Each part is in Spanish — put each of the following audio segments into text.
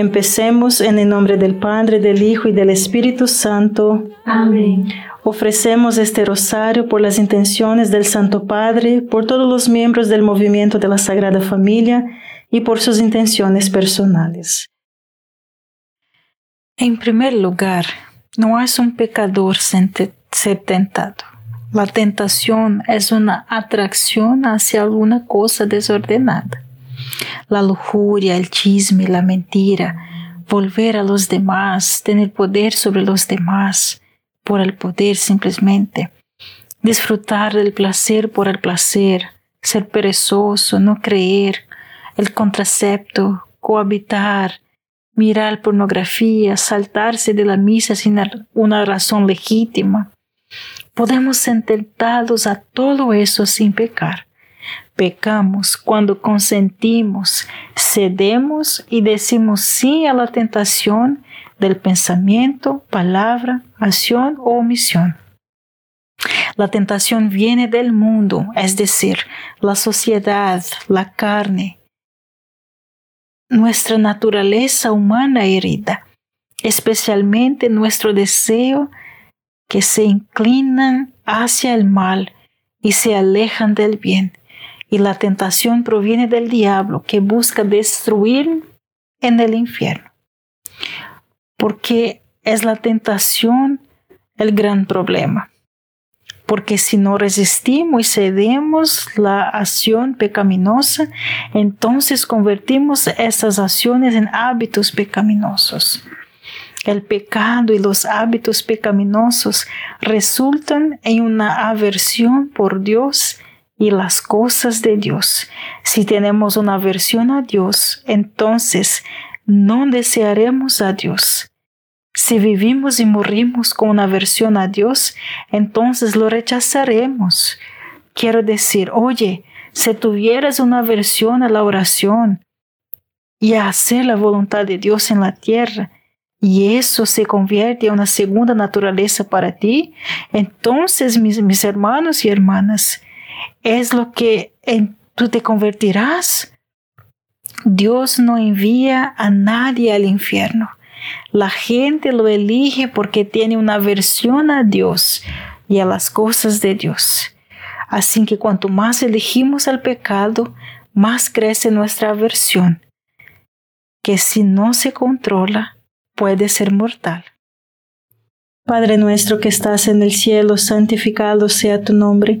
Empecemos en el nombre del Padre, del Hijo y del Espíritu Santo. Amén. Ofrecemos este rosario por las intenciones del Santo Padre, por todos los miembros del movimiento de la Sagrada Familia y por sus intenciones personales. En primer lugar, no es un pecador ser tentado. La tentación es una atracción hacia alguna cosa desordenada. La lujuria, el chisme, la mentira, volver a los demás, tener poder sobre los demás, por el poder simplemente, disfrutar del placer por el placer, ser perezoso, no creer, el contracepto, cohabitar, mirar pornografía, saltarse de la misa sin una razón legítima. Podemos ser tentados a todo eso sin pecar. Pecamos cuando consentimos, cedemos y decimos sí a la tentación del pensamiento, palabra, acción o omisión. La tentación viene del mundo, es decir, la sociedad, la carne, nuestra naturaleza humana herida, especialmente nuestro deseo que se inclinan hacia el mal y se alejan del bien. Y la tentación proviene del diablo que busca destruir en el infierno porque es la tentación el gran problema. Porque si no resistimos y cedemos la acción pecaminosa, entonces convertimos esas acciones en hábitos pecaminosos. El pecado y los hábitos pecaminosos resultan en una aversión por Dios y las cosas de Dios. Si tenemos una aversión a Dios, entonces no desearemos a Dios. Si vivimos y morimos con una aversión a Dios, entonces lo rechazaremos. Quiero decir, oye, si tuvieras una aversión a la oración y a hacer la voluntad de Dios en la tierra, y eso se convierte en una segunda naturaleza para ti, entonces mis, mis hermanos y hermanas, es lo que en, tú te convertirás. Dios no envía a nadie al infierno. La gente lo elige porque tiene una aversión a Dios y a las cosas de Dios. Así que cuanto más elegimos el pecado, más crece nuestra aversión, que si no se controla puede ser mortal. Padre nuestro que estás en el cielo, santificado sea tu nombre,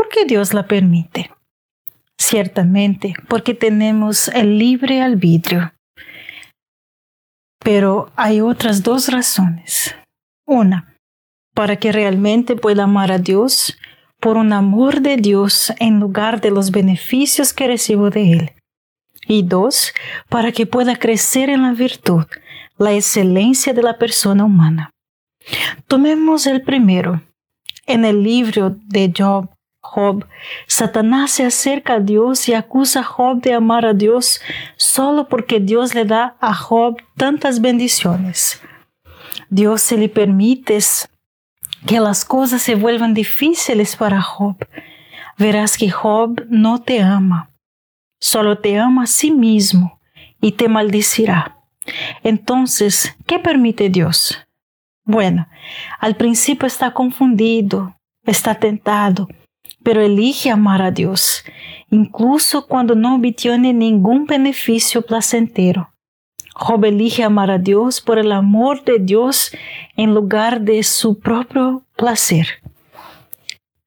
¿por qué Dios la permite? Ciertamente, porque tenemos el libre albedrío. Pero hay otras dos razones. Una, para que realmente pueda amar a Dios por un amor de Dios en lugar de los beneficios que recibo de Él. Y dos, para que pueda crecer en la virtud, la excelencia de la persona humana. Tomemos el primero. En el libro de Job, Job, Satanás se acerca a Dios y acusa a Job de amar a Dios solo porque Dios le da a Job tantas bendiciones. Dios se le permite que las cosas se vuelvan difíciles para Job. Verás que Job no te ama, solo te ama a sí mismo y te maldecirá. Entonces, ¿qué permite Dios? Bueno, al principio está confundido, está tentado, pero elige amar a Dios, incluso cuando no obtiene ningún beneficio placentero. Job elige amar a Dios por el amor de Dios en lugar de su propio placer.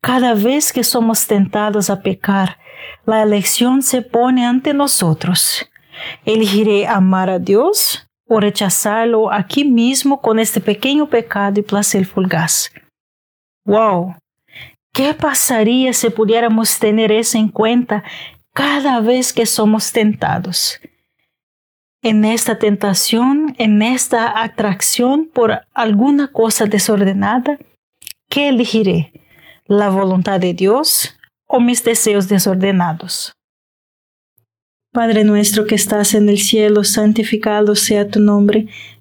Cada vez que somos tentados a pecar, la elección se pone ante nosotros. ¿Elegiré amar a Dios o rechazarlo aquí mismo con este pequeño pecado y placer fugaz? ¡Wow! ¿Qué pasaría si pudiéramos tener eso en cuenta cada vez que somos tentados? En esta tentación, en esta atracción por alguna cosa desordenada, ¿qué elegiré? ¿La voluntad de Dios o mis deseos desordenados? Padre nuestro que estás en el cielo, santificado sea tu nombre.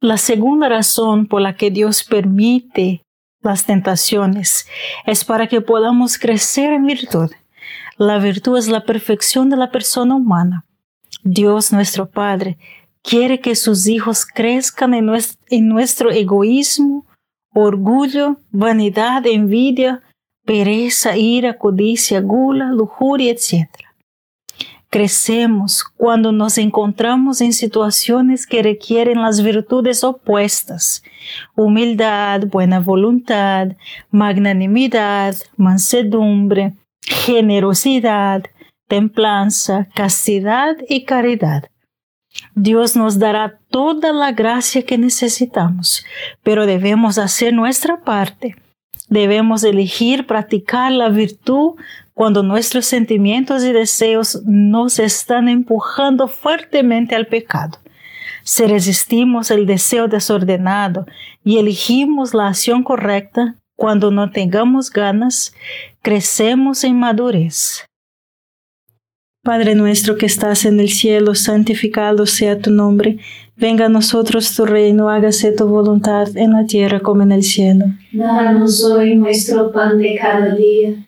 La segunda razón por la que Dios permite las tentaciones es para que podamos crecer en virtud. La virtud es la perfección de la persona humana. Dios nuestro Padre quiere que sus hijos crezcan en nuestro, egoísmo, orgullo, vanidad, envidia, pereza, ira, codicia, gula, lujuria, etc. Crecemos cuando nos encontramos en situaciones que requieren las virtudes opuestas, humildad, buena voluntad, magnanimidad, mansedumbre, generosidad, templanza, castidad y caridad. Dios nos dará toda la gracia que necesitamos, pero debemos hacer nuestra parte. Debemos elegir practicar la virtud cuando nuestros sentimientos y deseos nos están empujando fuertemente al pecado. Si resistimos el deseo desordenado y elegimos la acción correcta cuando no tengamos ganas, crecemos en madurez. Padre nuestro que estás en el cielo, santificado sea tu nombre. Venga a nosotros tu reino, hágase tu voluntad en la tierra como en el cielo. Danos hoy nuestro pan de cada día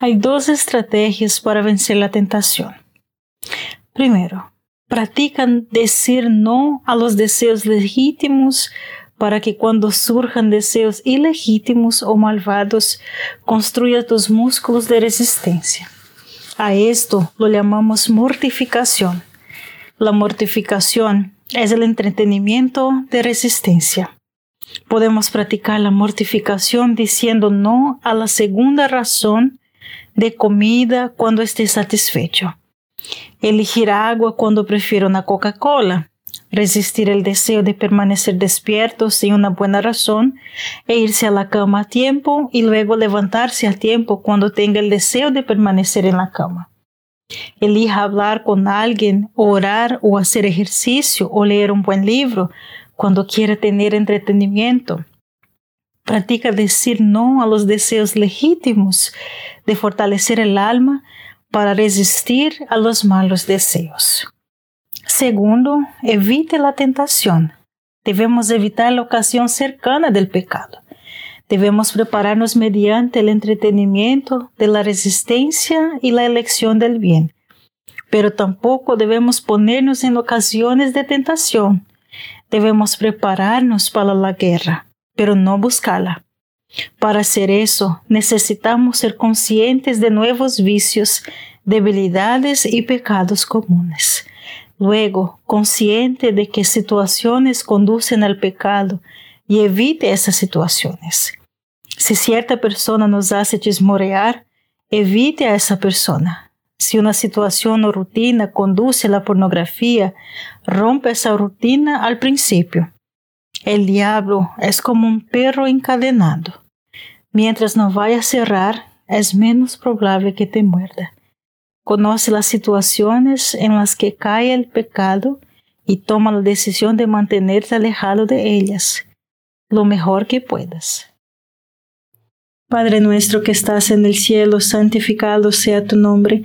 Hay dos estrategias para vencer la tentación. Primero, practican decir no a los deseos legítimos para que cuando surjan deseos ilegítimos o malvados, construya tus músculos de resistencia. A esto lo llamamos mortificación. La mortificación es el entretenimiento de resistencia. Podemos practicar la mortificación diciendo no a la segunda razón de comida cuando esté satisfecho. Elegir agua cuando prefiero una Coca-Cola. Resistir el deseo de permanecer despierto sin una buena razón e irse a la cama a tiempo y luego levantarse a tiempo cuando tenga el deseo de permanecer en la cama. Elija hablar con alguien, orar o hacer ejercicio o leer un buen libro cuando quiera tener entretenimiento. Practica decir no a los deseos legítimos de fortalecer el alma para resistir a los malos deseos. Segundo, evite la tentación. Debemos evitar la ocasión cercana del pecado. Debemos prepararnos mediante el entretenimiento de la resistencia y la elección del bien. Pero tampoco debemos ponernos en ocasiones de tentación. Debemos prepararnos para la guerra, pero no buscarla. Para hacer eso, necesitamos ser conscientes de nuevos vicios, debilidades y pecados comunes. Luego, consciente de que situaciones conducen al pecado y evite esas situaciones. Si cierta persona nos hace chismorear, evite a esa persona. Si una situación o rutina conduce a la pornografía, rompe esa rutina al principio. El diablo es como un perro encadenado. Mientras no vaya a cerrar, es menos probable que te muerda. Conoce las situaciones en las que cae el pecado y toma la decisión de mantenerte alejado de ellas lo mejor que puedas. Padre nuestro que estás en el cielo, santificado sea tu nombre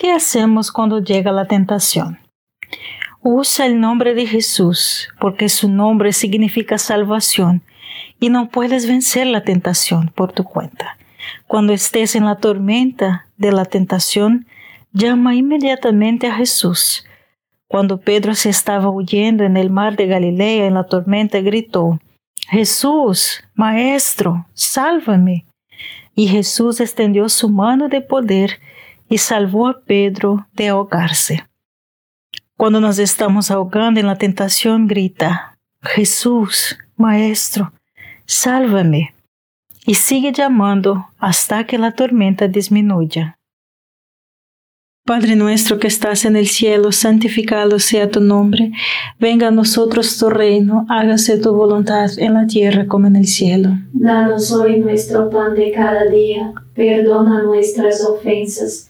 ¿Qué hacemos cuando llega la tentación? Usa el nombre de Jesús, porque su nombre significa salvación, y no puedes vencer la tentación por tu cuenta. Cuando estés en la tormenta de la tentación, llama inmediatamente a Jesús. Cuando Pedro se estaba huyendo en el mar de Galilea en la tormenta, gritó, Jesús, Maestro, sálvame. Y Jesús extendió su mano de poder y salvó a Pedro de ahogarse. Cuando nos estamos ahogando en la tentación, grita, Jesús, Maestro, sálvame. Y sigue llamando hasta que la tormenta disminuya. Padre nuestro que estás en el cielo, santificado sea tu nombre. Venga a nosotros tu reino, hágase tu voluntad en la tierra como en el cielo. Danos hoy nuestro pan de cada día, perdona nuestras ofensas,